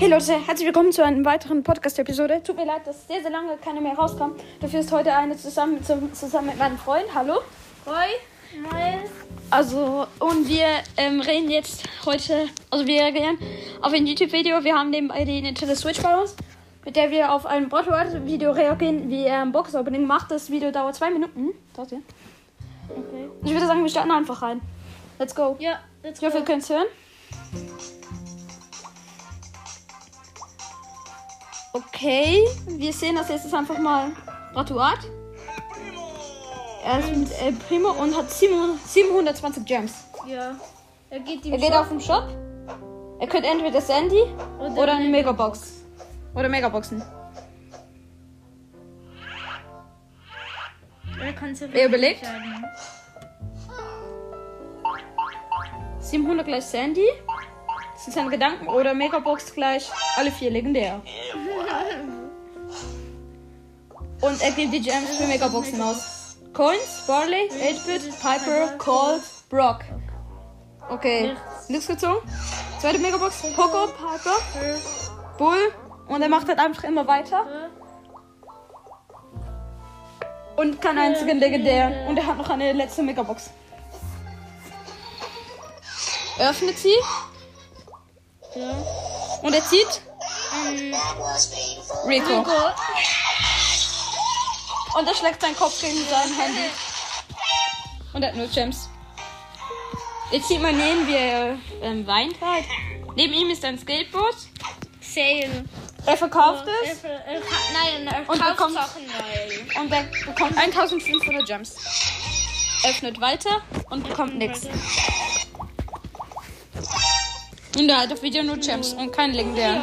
Hey Leute, herzlich willkommen zu einer weiteren Podcast-Episode. Tut mir leid, dass sehr, sehr lange keine mehr rauskam. Dafür ist heute eine zusammen, mit- zusammen mit meinem Freund. Hallo. Hoi, Miles. Also, und wir ähm, reden jetzt heute, also wir reagieren auf ein YouTube-Video. Wir haben nebenbei die Nintendo Switch bei uns, mit der wir auf ein Broadword-Video reagieren, wie er ein Box-Opening macht. Das Video dauert zwei Minuten. Dauert ja. Okay. Ich würde sagen, wir starten einfach rein. Let's go. Ja, let's Ich hoffe, ihr go. könnt es hören. Okay, wir sehen das jetzt einfach mal Ratuat. Er ist mit El Primo und hat 700 720 Gems. Ja. Er geht Er geht Shop auf den Shop. Er könnte entweder Sandy oder, oder eine Megabox. Oder Megaboxen. Er kann sich Wer überlegt? entscheiden. 700 gleich Sandy. Das sind seine Gedanken. Oder Megabox gleich alle vier legendär. Und er gibt die Gems für Megaboxen aus. Coins, Barley, 8-Bit, Piper, Colt, Brock. Okay, nichts gezogen. Zweite Megabox, Poco, Piper, Bull. Und er macht halt einfach immer weiter. Und keinen einzigen legendären. Und er hat noch eine letzte Megabox. Er öffnet sie und er zieht Ähm, Rico. Rico. Und er schlägt seinen Kopf gegen sein Handy. Und er hat nur Gems. Jetzt sieht man ihn, wie er ähm, weint halt. Neben ihm ist ein Skateboard. Sale. Er verkauft Er, es er, er, nein, er Und kauft bekommt- Sachen neu. und er bekommt 1500 Gems. Öffnet weiter und bekommt nichts. Und er hat auf Video nur Gems und keinen legendären.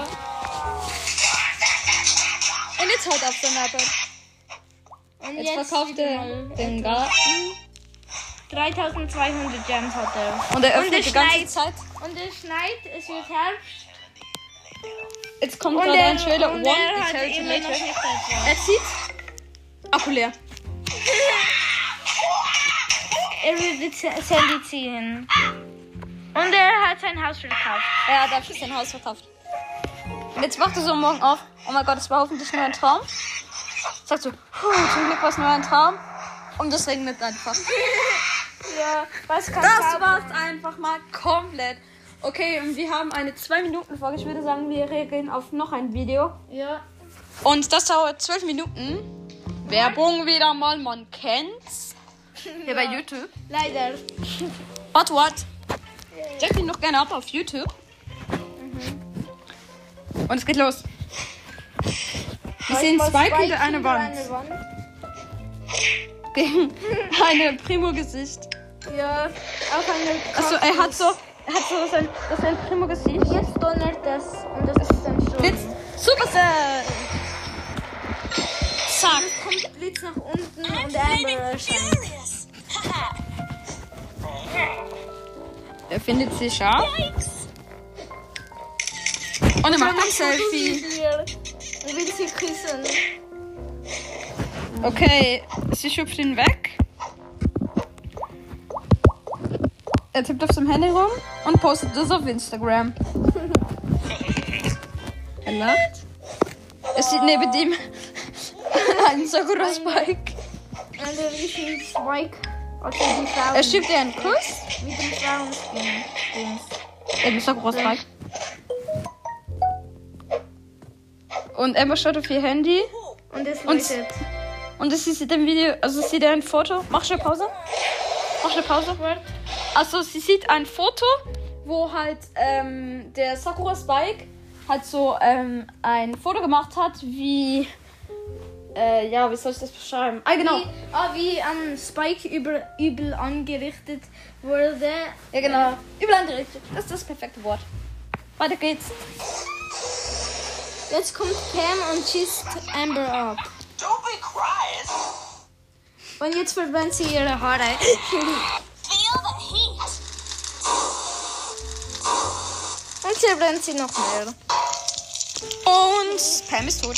Und jetzt haut er auf sein iPad. Und Jetzt verkauft er den Garten. 3200 Gems hat er. Und er Und öffnet er die ganze schneit. Zeit. Und er schneit, es wird Herbst. Jetzt kommt Und gerade er, ein Trailer. und One Eternity immer noch Later. Er zieht. Akku leer. Er wird jetzt Sandy ziehen. Und er hat sein Haus verkauft. Er hat dafür sein Haus verkauft. Und jetzt wacht er so morgen auf. Oh mein Gott, es war hoffentlich nur ein Traum. Sagt so, puh, zum Glück war es nur ein Traum. Und es regnet einfach. Ja, was kann Das war's einfach mal komplett. Okay, und wir haben eine 2 Minuten Folge. Ich würde sagen, wir reagieren auf noch ein Video. Ja. Und das dauert 12 Minuten. Werbung wieder mal, man kennt's. Hier bei YouTube. Leider. But what? Check ihn noch gerne ab auf YouTube. Und es geht los. Wir sehen Spike hinter einer Wand. Gegen eine Primo-Gesicht. Ja, auf eine Achso, er hat so, er hat so sein, das ist ein Primo-Gesicht. Jetzt donnert das und das ist dann schon. Blitz. Supercell. Zack. kommt Blitz nach unten und Amber erscheint. Er findet sie scharf. Und er macht ein Selfie. Er will sie küssen. Okay, sie schubst ihn weg. Er tippt auf seinem Handy rum und postet das auf Instagram. Er lacht. Es steht neben ihm ein Sakura Spike. Und er ist ein Spike. Also die Frauen. Er schiebt ihr einen Kuss. mit dem Frauenskin. Dings. Eben Sakura Und Emma schaut auf ihr Handy Und es Und- läutet. und es sieht im Video, also sieht ein Foto. Mach schnell Pause. Mach schnell Pause. Also sie sieht ein Foto, wo halt ähm, der Sakura Spike halt so ähm, ein Foto gemacht hat, wie äh, ja, wie soll ich das beschreiben? Ah genau, Wie, ah, wie am Spike über, übel angerichtet wurde. ja genau, übel angerichtet. Das ist das perfekte Wort. Weiter geht's. Jetzt kommt Pam und schießt Amber ab. Don't be crying. Und jetzt verbrennt sie ihre Haare. Feel the heat. Und sie verbrennt sie noch mehr. Und Pam ist tot.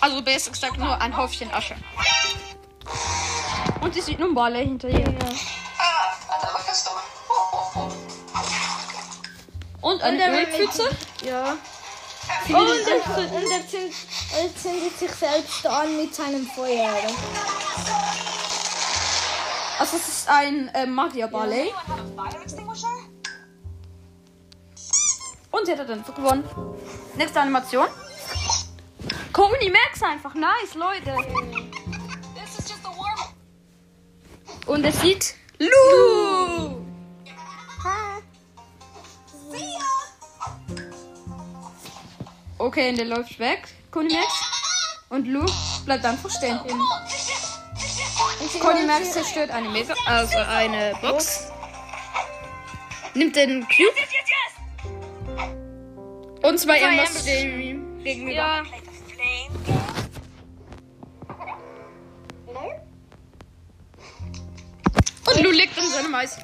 Also besser gesagt nur ein Häufchen Asche. Und sie sieht nun Balle hinter ihr. Ah. Und eine Ölpfütze. Ja. Und er, und er, zündet, er zündet sich selbst an mit seinem Feuer. Also es ist ein äh, Magier-Ballet. Anyone have a fire extinguisher? Und er hat dann gewonnen. Nächste Animation. Coney Max einfach. Nice, Leute. Und es sieht Lu. Okay, und der läuft weg. Coney Max. Und Lu bleibt einfach stehen. Conny Max zerstört eine Mega, also eine Box. Nimmt den Cube. Und zwei Embers gegenüber. Ja? Und Lu liegt in seinem Eis.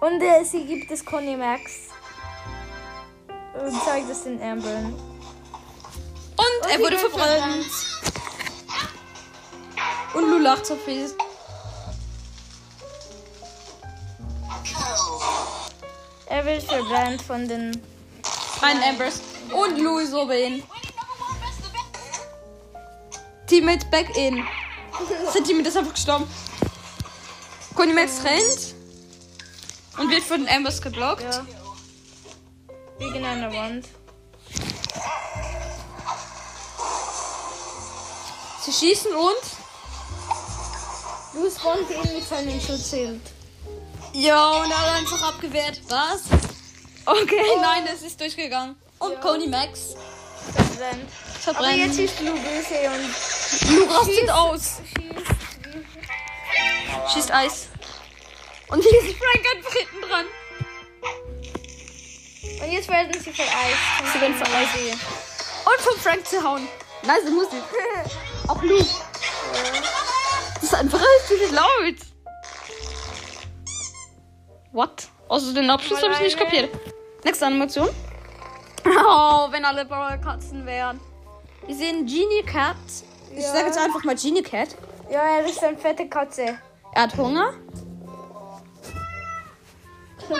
Und äh, sie gibt es Conny Max. Und zeigt es den Ambern. Und er sie wurde wird verbrannt. Und Lu lacht so viel. Er wird verbrannt von den. Ein Embers. Und Lu ist oben. Event. Teammate back in. Sein Teammate ist einfach gestorben. Conny Max rennt. Und wird von den Embers geblockt. Ja. Wegen einer Wand. Sie schießen und. Du spawnt ihn mit seinem Schutzschild. Ja, und er hat einfach abgewehrt. Was? Okay, nein, es ist durchgegangen. Und Ja. Coney Max Verbrennt. Aber verbrennt. jetzt ist Lu böse und Lu rastet aus. schießt. Schießt Eis. Und hier ist Frank einfach hinten dran. Und jetzt werden sie vereist. Sie werden vereist. Und von Frank zu hauen. Nice Musik. Auch Lu. Das ist einfach richtig laut. What? Also den Abschluss habe ich nicht kapiert. Nächste Animation. Oh, wenn alle Katzen wären. Wir sehen Genie Cat. Ich Ja. sage jetzt einfach mal Genie Cat. Ja, er ist eine fette Katze. Er hat Hunger.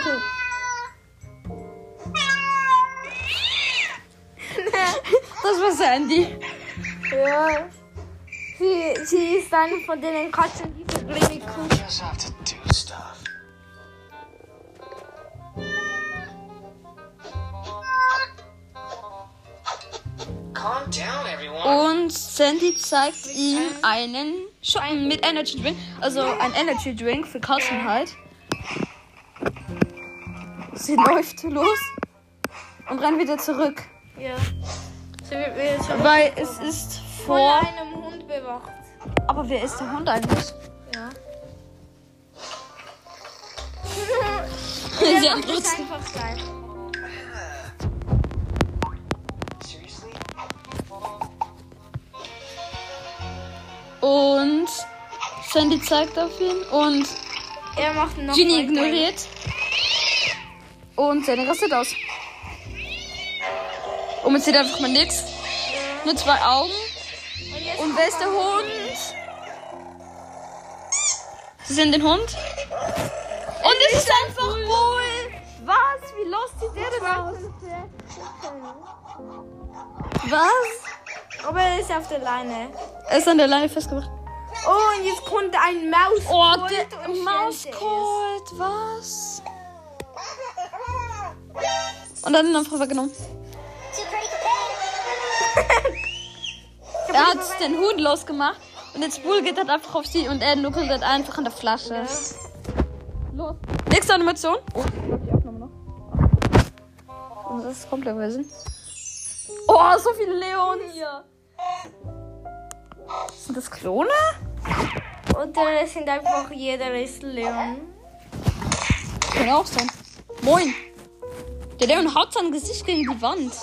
Das war Sandy. ja. Sie, sie ist eine von den Katzen, die richtig cool Just have to do stuff. Calm down, everyone. Und Sandy zeigt ihm einen Schocken mit Energy Drink. Also ein Energy Drink für Katzen halt. Sie läuft los und rennt wieder zurück. Ja. Sie wird wieder zurück Weil es ist von vor. einem Hund bewacht. Aber wer ist der Hund eigentlich? Ja. Sie hat einfach. Seriously? Und Sandy zeigt auf ihn und Er macht noch Ginny ignoriert. Und Sandy rastet aus. Und man sieht einfach mal nichts. Nur zwei Augen. Und wer ist der Hund? Sie sehen den Hund. Und es ist einfach wohl. Was? Wie lost sieht der denn aus? Was? Aber er ist auf der Leine. Er ist an der Leine festgemacht. Oh, und jetzt kommt ein Maus. Oh, der Mauscolt. Was? Und dann einfach weggenommen. Er hat den Hund losgemacht. Und jetzt Bull geht halt einfach auf sie und er nuckelt halt einfach an der Flasche. Los. Nächste Animation. Oh, ich glaub, die Aufnahme noch. Und das ist komplett Wesen. Oh, so viele Leons hier. Sind das Klone? Oder es sind einfach jeder ist Leon. Kann auch sein. Moin. Der Leon haut sein Gesicht gegen die Wand.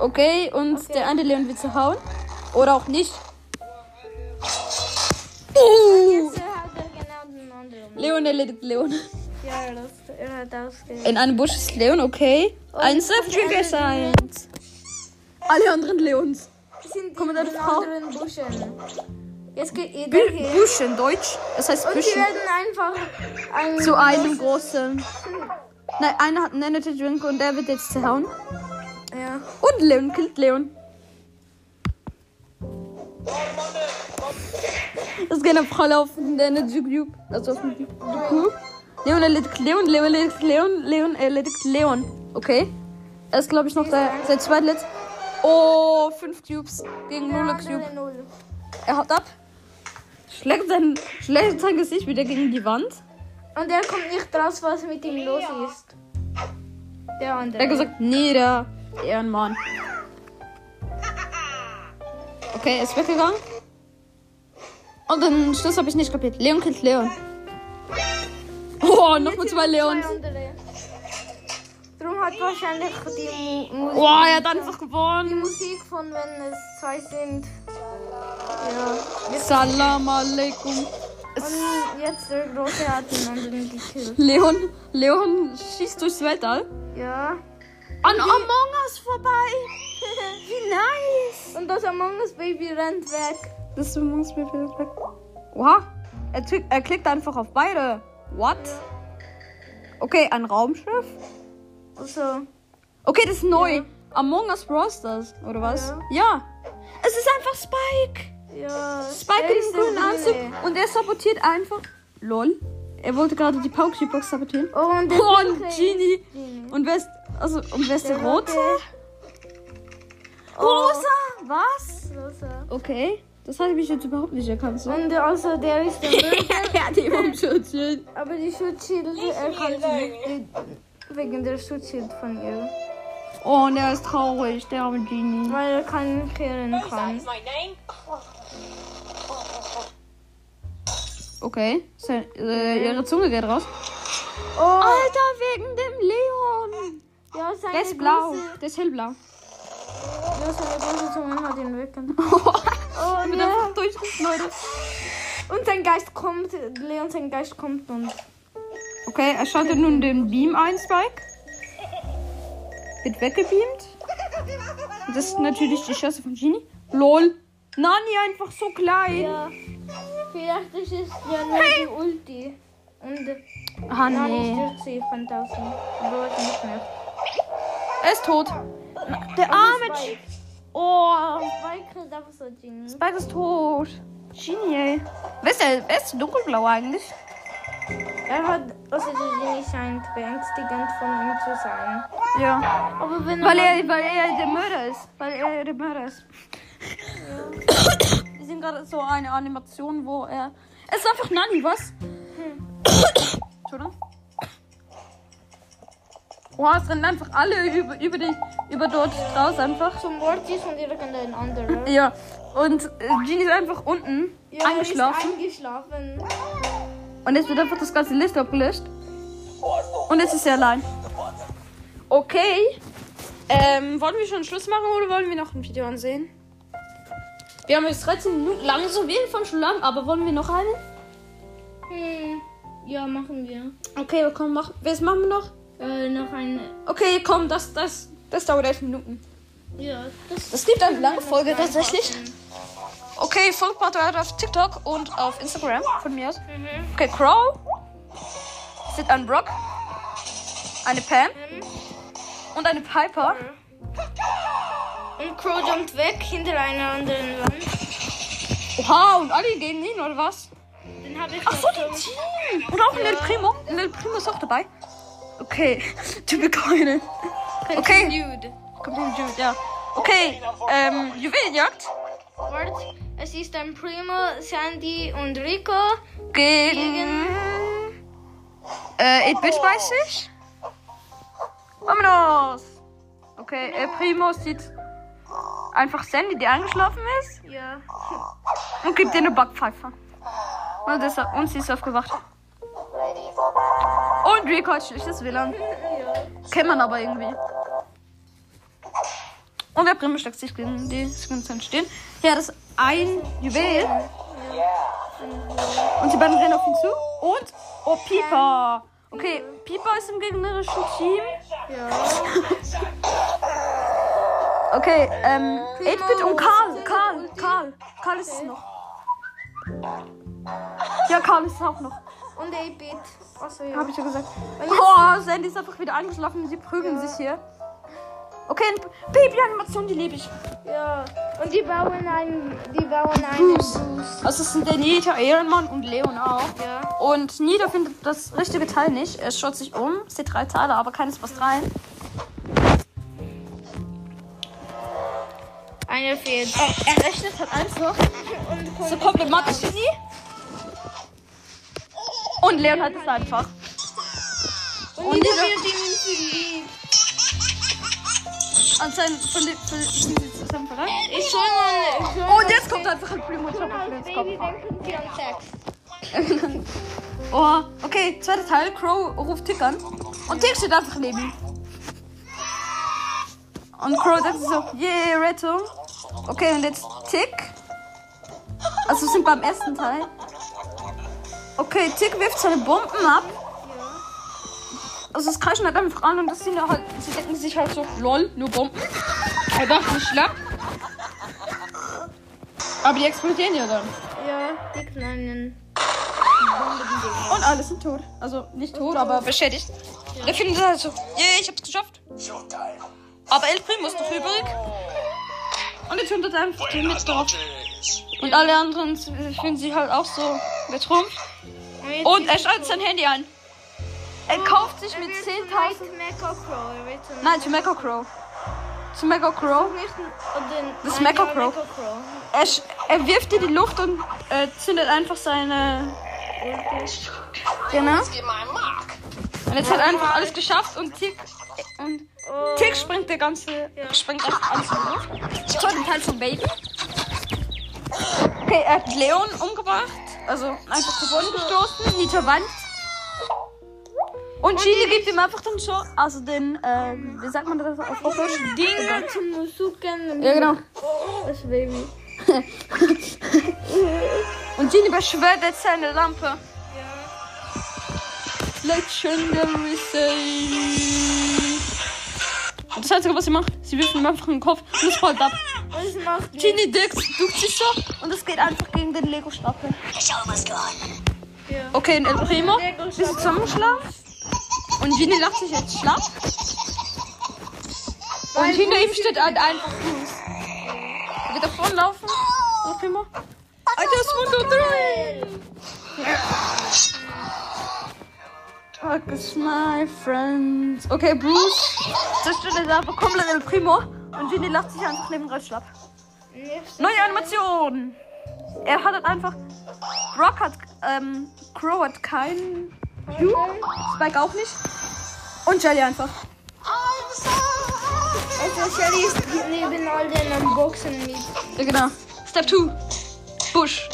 Okay, und der andere Leon will zu hauen. Oder auch nicht. Uh! Leon erledigt Leon. Ja, das, ausgehört. In einem Busch ist Leon, okay. Ein Surfdrink erscheint. Alle anderen Leons. sind Komm, in anderen Buschen. Jetzt geht Bü hier. Büsch in Deutsch. Das heißt Und sie Büschen. werden einfach ein Zu einem großen. Nein, einer hat einen Energy Drink und der wird jetzt zerhauen. Ja. Und Leon killt Leon. Es gehen einfach alle auf den Energy Cube. Also auf den Cube. Leon erledigt Leon, Leon erledigt Leon, Leon erledigt Leon. Okay. Er ist, glaube ich, noch der, der zweitletzte. Oh, fünf Cubes gegen null Cube. Null, null. Er haut ab. Schlägt sein, schlägt sein Gesicht wieder gegen die Wand. Und er kommt nicht raus, was mit ihm los ist. Der andere. Er hat gesagt, nieder, Ehrenmann. Okay, er ist weggegangen. Und den Schluss habe ich nicht kapiert. Leon killt Leon. Oh, nochmal zwei Leons. Zwei. Darum hat wahrscheinlich die Mu Musik, Oh, er hat einfach die gewonnen. Musik von wenn es zwei sind. Ja. Salam alaikum. Und jetzt der Große hat den anderen gekillt. Leon, Leon schießt durchs Weltall. Ja. An Among Us vorbei. Wie nice. Und das Among Us Baby rennt weg. Das Among Us Baby weg. Oha. Er, er klickt einfach auf beide. What? Okay, ein Raumschiff. Also, Okay, das ist neu. Among Us Brawl Stars, oder was? Ja. Es ist einfach Spike. ja. Spike in ist dem grünen Anzug. Und er sabotiert einfach. Lol. Er wollte gerade die Pokéball sabotieren. Oh, und der Oh, und Genie. Genie. Und wer ist, also, und wer ist der, Der Rote? Rote. Rosa. Was? Rosa. Okay. Das habe ich jetzt überhaupt nicht erkannt. So. Und also der ist der er hat ihn um Schutzschild. Aber die Schutzschilde, er wegen der Schutzschild von ihr. Oh, und er ist traurig, der arme Genie. Weil er keinen kehren kann. Okay. Se- äh, ihre Zunge geht raus. Oh, Alter, wegen dem Leon. ja, Der ist blau. Große, Der ist hellblau. ja, seine große Zunge hat ihn weggenommen. Oh, einfach durchrissen, Leute. Und sein Geist kommt, Leon, sein Geist kommt und Okay, er schaltet nun den Beam ein, Spike. Wird weggebeamt. Das ist natürlich die Schüsse von Genie. LOL. Nani einfach so klein. ja, vielleicht ist es ja nur die Ulti. Und Ah, dann nee. stürzt sie von draußen. Dort nicht mehr. Er ist tot. Der arme Spike. Oh, Spike Genie. Spike ist tot. Genie, ey. Wer ist der? Wer ist dunkelblau eigentlich? Er hat, also Genie scheint beängstigend von ihm zu sein. Ja. Aber wenn Weil er, weil er der Mörder ist. Weil er der Mörder ist. Wir sehen gerade so eine Animation, wo er. Es ist einfach Nani, was? Entschuldigung. Oh, es rennen einfach alle über, über, die, über dort raus einfach. zum Wort ist und irgendein anderer. Ja. Und äh, Genie ist einfach unten Ja, eingeschlafen. Er ist eingeschlafen. Und jetzt wird einfach das ganze Liste abgelöscht. Und jetzt ist er allein. Okay. Ähm, wollen wir schon Schluss machen oder wollen wir noch ein Video ansehen? Wir haben jetzt 13 Minuten lang, so wenig von schon lang, aber wollen wir noch eine? Hm. Ja, machen wir. Okay, komm, mach. Was machen wir noch? Äh, noch eine. Okay, komm, das, das, das dauert 11 Minuten. Ja, das Das gibt eine lange Folge tatsächlich. Okay, folgt mal dort auf TikTok und auf Instagram von mir aus. Okay, Crow. Es ist ein Brock. Eine Pam. Und eine Piper. Und Crow jumpt weg hinter einer anderen Wand. Oha, und alle gegen ihn, oder was? Den habe ich Ach so, die Team. Und auch Lil Primo. Lil Primo ist auch dabei. Okay, typisch keine. Okay. Continued. Jude, ja. Okay, ähm, Juwelenjagd. Warte, es ist ein Primo, Sandy und Rico. Gegen. Äh, 8-Bit weiß ich. Vámonos! Okay, äh, Primo sieht einfach Sandy, die eingeschlafen ist, Ja. und gibt ihr eine Backpfeife. Und, das, und sie ist aufgewacht. Und Rico hat schlechtes WLAN. Kennt man aber irgendwie. Und der Primo steckt sich gegen die Skins stehen. Ja, das ist ein Juwel. Und die beiden rennen auf ihn zu. Und, oh, Pieper. Okay, Pieper ist im gegnerischen Team. Ja. Okay, ähm, 8-Bit und Karl. Karl, Karl. Karl ist es noch. Ja, Karl ist auch noch. Und 8-Bit. Achso, ja. Habe ich ja gesagt. Oh, Sandy ist einfach wieder eingeschlafen. Sie prügeln sich hier. Okay, Baby-Animation, die liebe ich. Ja. Und die bauen einen, die bauen einen Bruce. Boost. Also es sind der Nita, Ehrenmann und Leon auch. Ja. Und Nita findet das richtige Teil nicht. Er schaut sich um, sieht drei Teile, aber keines passt rein. Einer fehlt. Er rechnet halt einfach. So problematisch für sie. Und Leon hat es einfach. Und, Und die dieser- wird ihm verliebt. Anscheinend von den den- sie zusammen verrannt. Ich soll mal. Ich soll Und jetzt kommt einfach ein Primo Top sie an Sex. Oh, okay, zweiter Teil. Crow ruft Tick an. Und Tick steht einfach neben ihm. Und Crow sich so, yeah, Rettung. Okay, und jetzt Tick. Also wir sind beim ersten Teil. Okay, Tick wirft seine Bomben ab. Also es kreischen halt einfach an und das sind halt, sie denken sich halt so, lol, nur Bomben. Er dachte nicht schlapp. Aber die explodieren ja dann. Ja, die kleinen. Und alle sind tot. Also nicht tot, aber beschädigt. Der findet halt so, yeah, ich hab's geschafft. Aber El Primo ist noch übrig. Und jetzt findet er einfach den mit drauf. Und alle anderen fühlen sich halt auch so betrumpft. Und er schaltet sein Handy ein. Er kauft sich mit 10.000. Mecha Crow. Er wird zum Nein, zu Mecha Crow. Zu Mecha Crow. Das ist ja, Crow. Er, er wirft in die Luft und äh, zündet einfach seine. Genau. Und jetzt hat er einfach alles geschafft und Tick. Und Tick springt der ganze. springt alles in die Luft. Zweiter Teil vom Baby. Okay, er hat Leon umgebracht. Also einfach zu Boden gestoßen. Nita weint. Und Chile gibt ihm einfach den Show. Also den, äh, wie sagt man das auf Hochdeutsch? Dinge zum Suchen. Ja, genau. Das Baby. Und Genie beschwört jetzt seine Lampe. Legendary Save. Das Einzige, was sie macht, sie wirft ihm einfach in den Kopf und es fällt ab. Und es macht Genie duckt, duckt sich so und es geht einfach gegen den Lego-Stapel. Ja. Okay, und El Primo Lego-Stapel. ist zusammengeschlafen. Und Genie lacht sich jetzt schlapp. Und hinter ihm steht halt einfach Fuß. Er wird davonlaufen. El Primo. I just want to dream. Focus my friends. Okay, Bruce zerstört jetzt einfach komplett El Primo. Und Genie lacht sich einfach neben Ralf schlapp. Neue Animation. Er hat halt einfach. Brock hat. Ähm, Crow hat keinen. Cube. Spike auch nicht. Und Jelly einfach. Also Shelly ist neben all den Unboxen mit. Ja, genau. Step 2. Busch.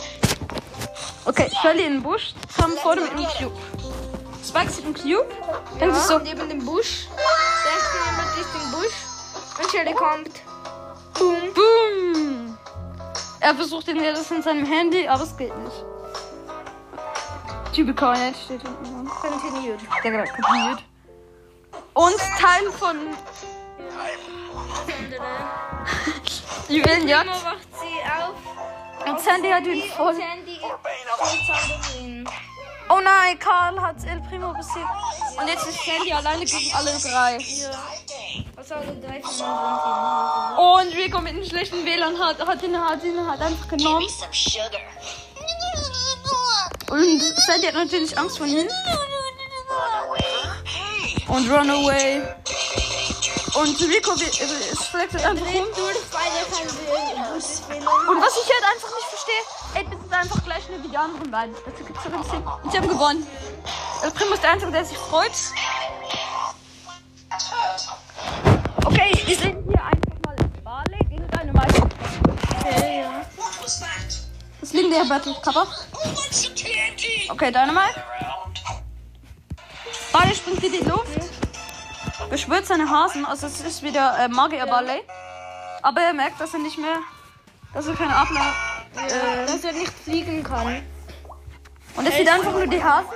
Okay, Shelly in den Busch. Kam vorne mit einem Cube. Spike sieht einen Cube. Denkt sich so. neben dem Busch. Denkt jemand ist im Busch. Und Shelly kommt. Boom. Boom. Er versucht den das in seinem Handy, aber es geht nicht. Typical steht hinten. Continued. Der gerade kopiert. Und Teil von Julian Primo wacht sie auf. Und Sandy hat ihn Und voll. Oh nein, Karl hat El Primo besiegt. Und jetzt ist Sandy alleine gegen alle drei. Ja. Also alle drei von Und Rico mit einem schlechten WLAN hat, hat ihn, hat ihn halt einfach genommen. Some sugar. Und Sandy hat natürlich Angst vor ihm. Und run away. Und Rico es schlägt halt einfach rum. Und was ich halt einfach nicht verstehe, ey, das ist einfach gleich eine wie die anderen beiden. Dazu gibt's doch ein Ding. Und sie haben gewonnen. El Primo ist der Einzige, der sich freut. Okay, wir sind hier einfach mal in Bale gegen deine Meister. Okay, ja. What was liegen der Battle TNT? Okay, Dynamite. Around. Bale springt in die Luft. Beschwört seine Hasen. Also es ist wieder äh, Magier Ballet. Aber er merkt, dass er nicht mehr. Dass er keine Abla. Äh, dass er nicht fliegen kann. Und es sieht einfach nur die Hasen.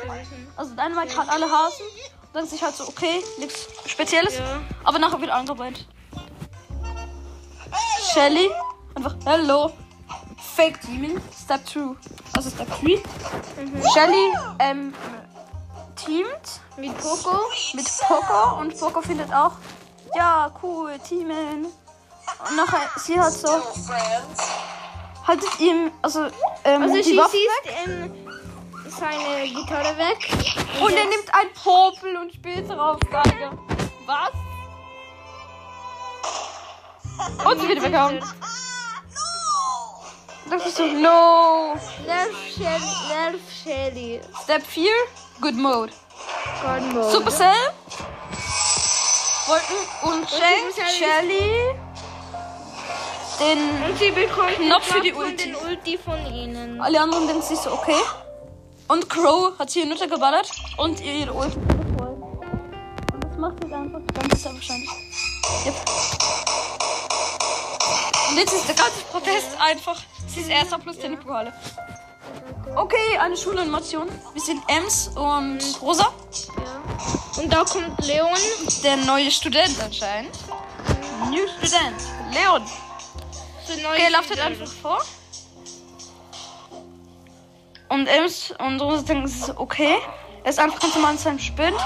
Also Dynamite hat alle Hasen. Und denkt sich halt so, okay, nichts Spezielles. Ja. Aber nachher wieder angebeut. Shelly. Einfach, hello. Fake Teaming. Step 2. Also Step 3. Shelly ähm, teamt Mit Poco. mit Poco und Poco findet auch, ja, cool, teamen. Und nachher, sie hat so, haltet ihm, also, ähm, Also die sie Waffe schießt ähm, seine Gitarre weg. und er nimmt ein Popel und spielt darauf Geige. Was? Und sie wird weggehauen. Das ist so, no. Nerf Shelly. Nerf Shelly. Step 4, good mode. God Mode. Supercell wollten und schenkt Shelly den Und sie bekommt den Knopf für die Ulti. den Ulti von ihnen. Alle anderen denken sich so, okay. Und Crow hat sie in Nutte geballert und ihr ihre Ulti voll. Und das macht jetzt einfach ganz sehr wahrscheinlich. Yep. Und jetzt ist der ganze Protest einfach. Sie ist erster plus 10 Pokale. Okay, eine Schulanimation. Wir sind Ems und Rosa. Ja. Und da kommt Leon. Der neue Student anscheinend. New Student. Leon. Okay, lauft halt einfach vor. Und Ems und Rosa denken, es ist okay. Er ist einfach ganz normal in seinem Spind.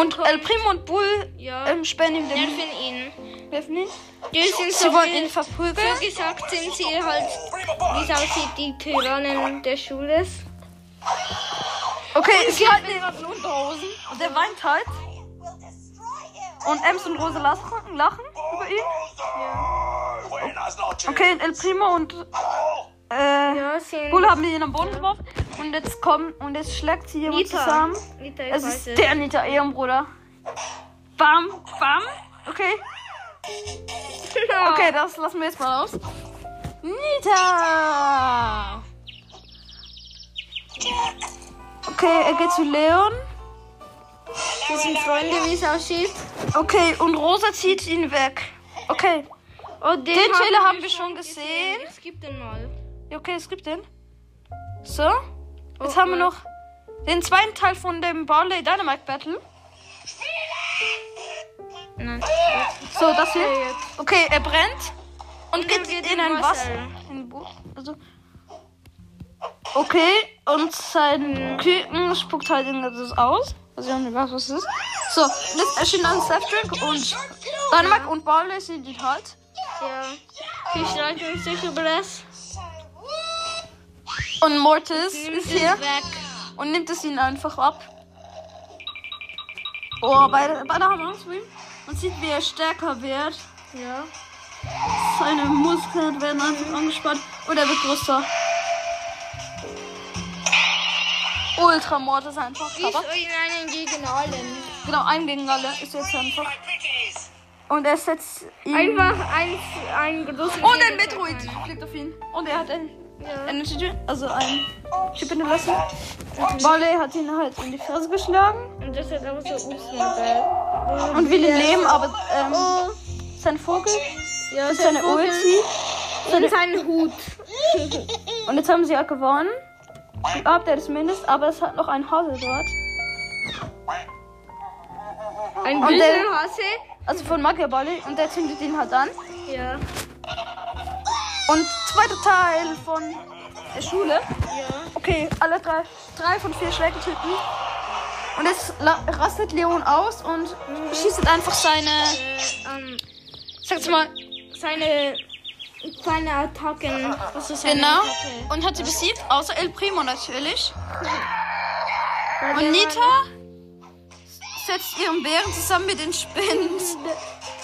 Und Und El Primo und Bull Ja. ähm, sperren ihm den nerven ihn. Die sind Sie so wollen ihn verprügeln. so gesagt sind sie halt, wie es aussieht, die Tyrannen der Schule. Okay, sie halten ihn auf Unterhosen. Und er weint halt. Und Ems und Rosa lachen, lachen über ihn. Noches. Okay, und El Primo und äh, Ja, Bull haben ihn am Boden geworfen. Und jetzt kommt und jetzt schlägt sie jemand Nita. zusammen. Nita, ich Es ist es. der Anita Ehrenbruder. Bam, bam. Okay. Okay, das lassen wir jetzt mal aus. Nita! Okay, er geht zu Leon. Sie sind Freunde, wie es aussieht. Okay, und Rosa zieht ihn weg. Okay. Oh, den, Den Trailer haben wir schon gesehen. Es gibt den mal. Ja, Okay, es gibt den. So. Jetzt haben wir noch den zweiten Teil von dem Barley Dynamite Battle. Nein. So, das hier. Okay, er brennt. Und geht geht in in ein Wasser. Wasser. Also. Okay, und sein Küken spuckt halt irgendwas aus. Also ich nicht weiß, was es ist. So, jetzt erschien ein Self-Drink und Dynamite und Barley sind die halt. Ja. Sie streiten sich über das. Und Mortis ist hier weg. und nimmt es ihnen einfach ab. Oh, beide, beide haben Angst vor ihm. Man sieht, wie er stärker wird. Ja. Seine Muskeln werden einfach angespannt und er wird größer. Ultra Mortis einfach. Wie so in einen gegen allen. genau, ein gegen alle ist jetzt einfach. Und er setzt ihn. Einfach ein, ein großes. Und ein Metroid fliegt auf ihn. Und er hat ein Ja. Energy also ein Chip in der Lasse. Barley hat ihn halt in die Fresse geschlagen. Und das hat aber so Ups Und will ihn nehmen, aber ähm, Oh. sein Vogel Ja, und seine Vogel Ulti. Und seinen Hut. Und jetzt haben sie ja gewonnen. Habt ihr das mindest, aber es hat noch ein Hase dort. Ein der- wilder Hase. Also von Magier Barley. Und der zündet ihn halt an. Ja. Und zweiter Teil von der Schule. Ja. Okay, alle drei, drei von vier Schlägen töten. Und jetzt rastet Leon aus und schießt einfach seine, Äh, ähm, sag's mal, seine. Seine Attacken. Was ist seine genau. Attacke? Und hat sie besiegt, außer El Primo natürlich. Und Nita setzt ihren Bären zusammen mit den Spind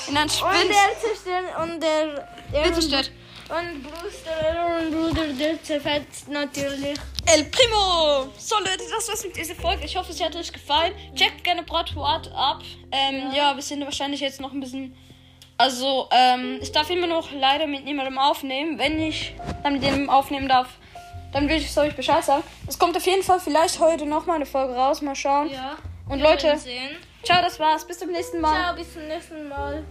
in einen Und Spind. der zerstört. Und der. der zerstört. Und Bruce, der Bruder, der zerfetzt natürlich. El Primo! So Leute, das war's mit dieser Folge. Ich hoffe, es hat euch gefallen. Checkt gerne Bratwort ab. Ähm, ja. wir sind wahrscheinlich jetzt noch ein bisschen. Also, ähm, ich darf immer noch leider mit niemandem aufnehmen. Wenn ich dann mit dem aufnehmen darf, dann will ich euch Bescheid sagen. Es kommt auf jeden Fall vielleicht heute noch mal eine Folge raus. Mal schauen. Ja. Und Leute, ciao, das war's. Bis zum nächsten Mal. Ciao, bis zum nächsten Mal.